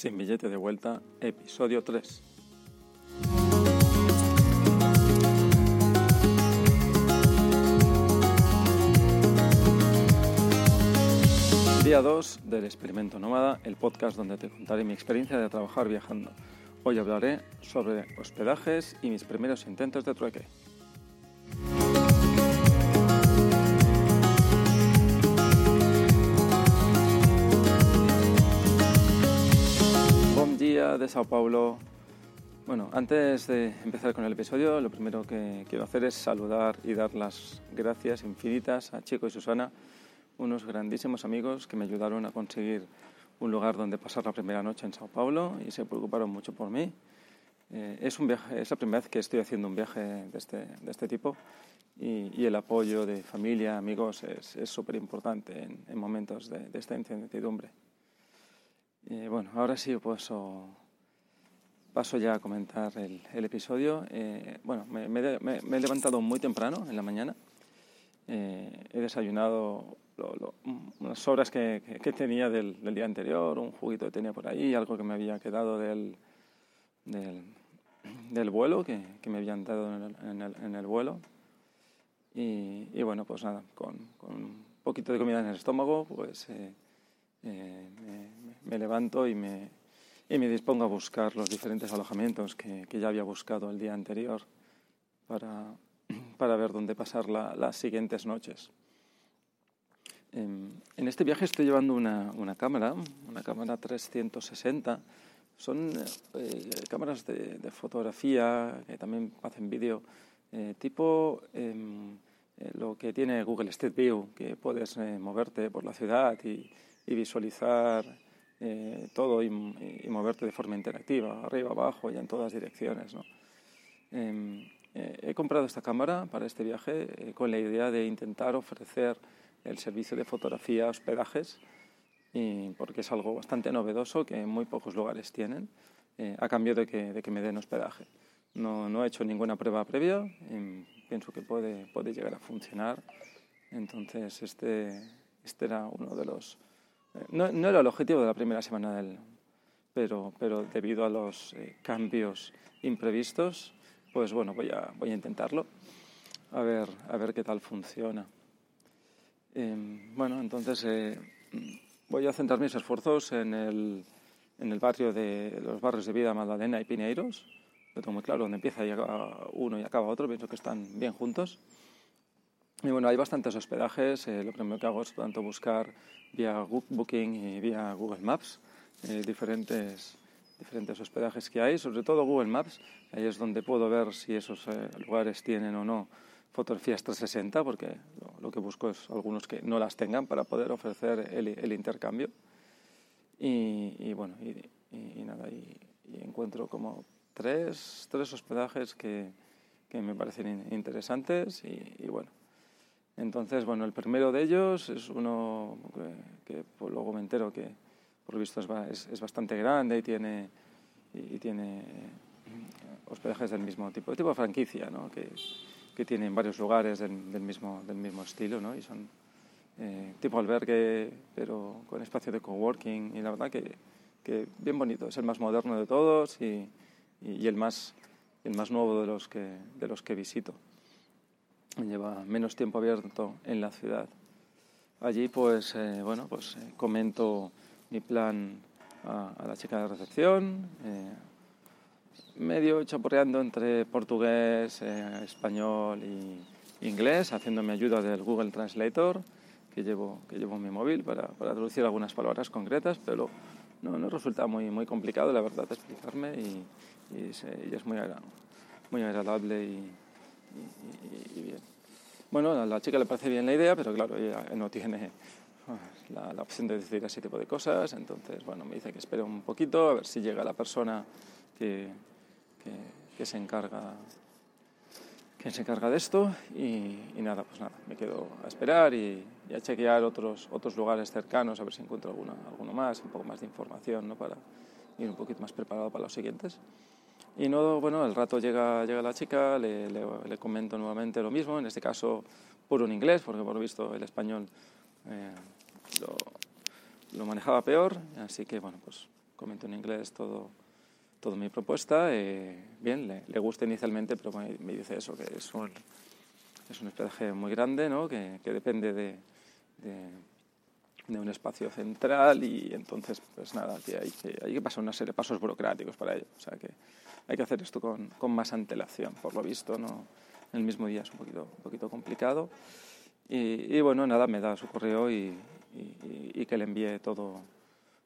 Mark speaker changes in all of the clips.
Speaker 1: Sin billete de vuelta, episodio 3. Día 2 del Experimento Nómada, el podcast donde te contaré mi experiencia de trabajar viajando. Hoy hablaré sobre hospedajes y mis primeros intentos de trueque. De Sao Paulo. Bueno, antes de empezar con el episodio, lo primero que quiero hacer es saludar y dar las gracias infinitas a Chico y Susana, unos grandísimos amigos que me ayudaron a conseguir un lugar donde pasar la primera noche en Sao Paulo y se preocuparon mucho por mí. Eh, es, un viaje, es la primera vez que estoy haciendo un viaje de este, este tipo y, el apoyo de familia, amigos es súper importante en, en, momentos de, de, esta incertidumbre. Eh, bueno, ahora sí paso, paso ya a comentar el, episodio. Eh, bueno, me, me, me, he levantado muy temprano en la mañana. Eh, he desayunado lo, lo, unas horas que, que, que tenía del, día anterior, un juguito que tenía por ahí, algo que me había quedado del, del, vuelo, que, me habían dado en el, en el, en el vuelo. Y, y, bueno, pues nada, con, con, un poquito de comida en el estómago, pues eh, me, me, levanto y me, y me dispongo a buscar los diferentes alojamientos que, que ya había buscado el día anterior para, para ver dónde pasar la, las siguientes noches. En, en este viaje estoy llevando una, una cámara, una cámara 360. Son eh, cámaras de, de, fotografía que también hacen vídeo, eh, tipo eh, lo que tiene Google Street View, que puedes eh, moverte por la ciudad y, y visualizar eh, todo y, y, moverte de forma interactiva, arriba, abajo y en todas direcciones. ¿no? Eh, he comprado esta cámara para este viaje eh, con la idea de intentar ofrecer el servicio de fotografía a hospedajes, y porque es algo bastante novedoso que muy pocos lugares tienen, eh, a cambio de que, de que, me den hospedaje. No, no, he hecho ninguna prueba previa, y pienso que puede, puede llegar a funcionar. Entonces, este, este era uno de los... No, no, era el objetivo de la primera semana del... Pero, pero debido a los eh, cambios imprevistos, pues bueno, voy a, voy a intentarlo, a ver, a ver qué tal funciona. Eh, bueno, entonces eh, voy a centrar mis esfuerzos en el, en el barrio de los barrios de Vida Magdalena y Pineiros. Lo tengo muy claro, donde empieza y acaba uno y acaba otro, pienso que están bien juntos. Y bueno, hay bastantes hospedajes. Eh, lo primero que hago es tanto buscar vía Booking y vía Google Maps eh, diferentes, diferentes hospedajes que hay, sobre todo Google Maps. Ahí es donde puedo ver si esos eh, lugares tienen o no fotografías 360, porque lo, lo, que busco es algunos que no las tengan para poder ofrecer el, el intercambio. Y, y, bueno, y, y nada, y, encuentro como tres, tres hospedajes que, que me parecen interesantes y, bueno. Entonces, bueno, el primero de ellos es uno que, que pues, luego me entero que por lo visto es, es, bastante grande y tiene, y, tiene hospedajes del mismo tipo, tipo franquicia, ¿no? que, que tienen varios lugares del, del, mismo, del mismo estilo, ¿no? Y son eh, tipo albergue, pero con espacio de coworking. Y la verdad que, que bien bonito. Es el más moderno de todos y, y, y el, más, el más nuevo de los que, de los que visito. Lleva menos tiempo abierto en la ciudad. Allí, pues, eh, bueno, pues eh, comento mi plan a, a, la chica de recepción. Eh, medio chaporreando entre portugués, eh, español y inglés, haciéndome ayuda del Google Translator que llevo, que llevo en mi móvil para, para traducir algunas palabras concretas, pero no, no resulta muy, muy complicado, la verdad, explicarme y, y, se, y es muy, muy agradable y, y, y, bien. Bueno, a la chica le parece bien la idea, pero claro, ella no tiene la, la opción de decidir ese tipo de cosas, entonces, bueno, me dice que espere un poquito a ver si llega la persona que, que, se encarga que se encarga de esto y, nada, pues nada, me quedo a esperar y, y, a chequear otros, otros lugares cercanos a ver si encuentro alguna, alguno más, un poco más de información ¿no? para ir un poquito más preparado para los siguientes. Y no, bueno, al rato llega, llega la chica, le, le, le, comento nuevamente lo mismo, en este caso puro en inglés, porque por lo visto el español eh, lo, lo manejaba peor, así que bueno, pues comento en inglés todo, toda mi propuesta. Eh, bien, le, le, gusta inicialmente, pero me, me, dice eso, que es un, es un hospedaje muy grande, ¿no? que, que depende de, de, de, un espacio central y entonces, pues nada, que hay, que hay que pasar una serie de pasos burocráticos para ello. O sea, que hay que hacer esto con, con más antelación, por lo visto, ¿no? el mismo día es un poquito, un poquito complicado. Y, y, bueno, nada, me da su correo y, y, y que le envíe todo,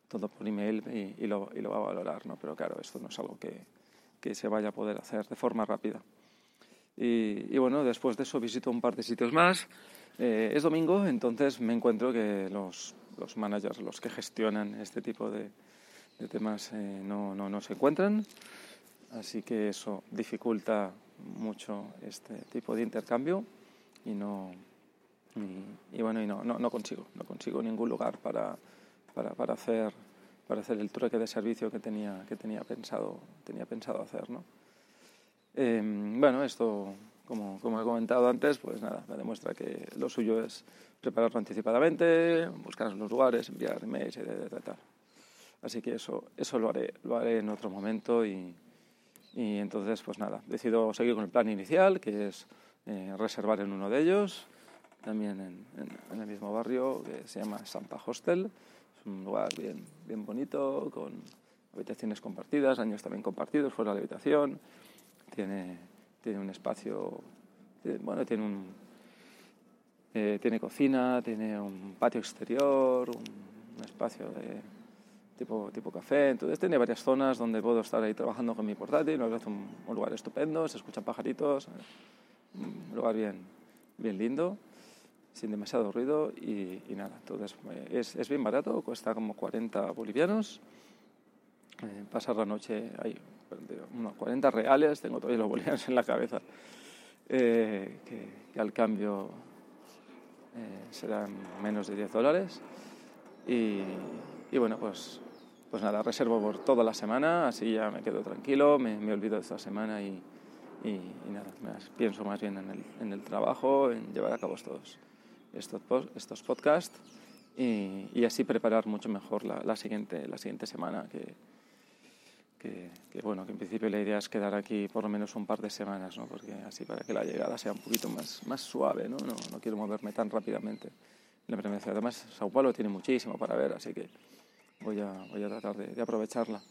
Speaker 1: todo por email y, lo, lo, va a valorar, ¿no? Pero claro, esto no es algo que, que se vaya a poder hacer de forma rápida. Y, bueno, después de eso visito un par de sitios más. Eh, es domingo, entonces me encuentro que los, los managers, los que gestionan este tipo de, de temas, eh, no, no, no se encuentran. Así que eso dificulta mucho este tipo de intercambio y no y, bueno y no, no, no, consigo no consigo ningún lugar para, para, para, hacer para hacer el trueque de servicio que tenía que tenía pensado tenía pensado hacer no eh, bueno esto como, como he comentado antes pues nada me demuestra que lo suyo es prepararlo anticipadamente buscar los lugares enviar emails etc, etc. así que eso eso lo haré lo haré en otro momento y y entonces, pues nada, decido seguir con el plan inicial, que es eh, reservar en uno de ellos, también en, en, en, el mismo barrio, que se llama Sampa Hostel. Es un lugar bien, bien bonito, con habitaciones compartidas, años también compartidos fuera de la habitación. Tiene, tiene un espacio, tiene, bueno, tiene un... Eh, tiene cocina, tiene un patio exterior, un, un espacio de, tipo, tipo café. Entonces tiene varias zonas donde puedo estar ahí trabajando con mi portátil. Me parece un, lugar estupendo, se escuchan pajaritos, un lugar bien, bien lindo, sin demasiado ruido y, nada. Entonces es, es, bien barato, cuesta como 40 bolivianos. Eh, pasar la noche ahí, unos 40 reales, tengo todavía los bolivianos en la cabeza, eh, que, al cambio eh, serán menos de 10 dólares. Y, y bueno, pues pues nada, reservo por toda la semana, así ya me quedo tranquilo, me, olvido de esta semana y, y, y nada, más, pienso más bien en el, en el, trabajo, en llevar a cabo estos, estos, estos podcasts y, y, así preparar mucho mejor la, la, siguiente, la siguiente semana, que, que, bueno, en principio la idea es quedar aquí por lo menos un par de semanas, ¿no? porque así para que la llegada sea un poquito más, más suave, ¿no? No, no quiero moverme tan rápidamente. La primera Además, Sao Paulo tiene muchísimo para ver, así que voy a, voy a tratar de, aprovecharla.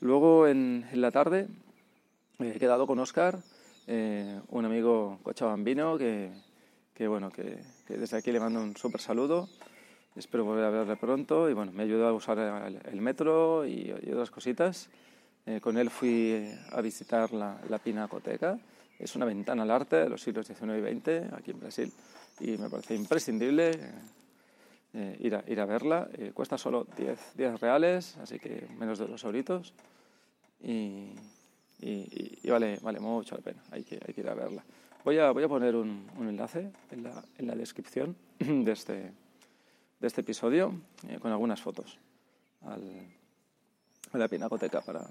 Speaker 1: Luego en, la tarde he quedado con Oscar, eh, un amigo cochabambino que, que, bueno, que, desde aquí le mando un súper saludo. Espero volver a verle pronto y bueno, me ayudó a usar el, el metro y, y, otras cositas. Eh, con él fui a visitar la, la Pinacoteca. Es una ventana al arte de los siglos XIX y XX aquí en Brasil y me parece imprescindible eh, ir, a, ir a verla. Eh, cuesta solo 10, 10 reales, así que menos de dos euritos. Y, y, y, vale, vale mucho la pena, hay que, hay que ir a verla. Voy a, voy a poner un, un enlace en la, en la descripción de este, de este episodio eh, con algunas fotos al, a la pinacoteca para,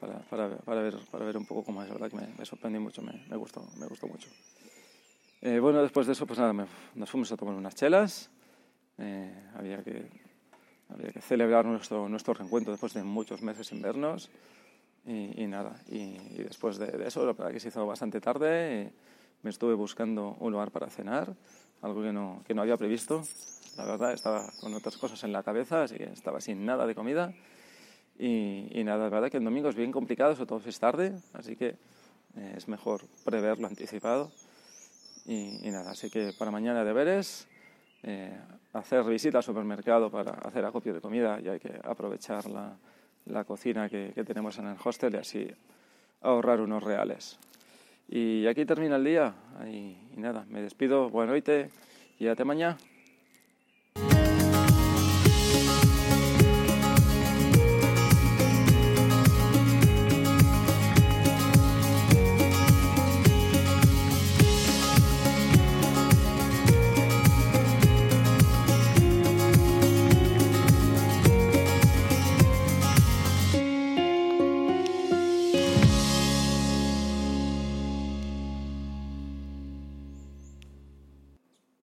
Speaker 1: para, para, ver, para ver un poco cómo es. La verdad que me, me mucho, me, me, gustó, me gustó mucho. Eh, bueno, después de eso, pues nada, nos fuimos a tomar unas chelas eh, había, que, había que celebrar nuestro, nuestro reencuentro después de muchos meses sin vernos. Y, nada, y, después de, de, eso, la verdad que se hizo bastante tarde. me estuve buscando un lugar para cenar, algo que no, que no había previsto. La verdad, estaba con otras cosas en la cabeza, así que estaba sin nada de comida. Y, nada, la verdad que el domingo es bien complicado, sobre todo si es tarde, así que eh, es mejor preverlo anticipado. Y, nada, así que para mañana deberes, eh, hacer visita al supermercado para hacer acopio de comida y hay que aprovechar la, la cocina que, tenemos en el hostel y así ahorrar unos reales. Y aquí termina el día y, y nada, me despido, buena noche y hasta mañana.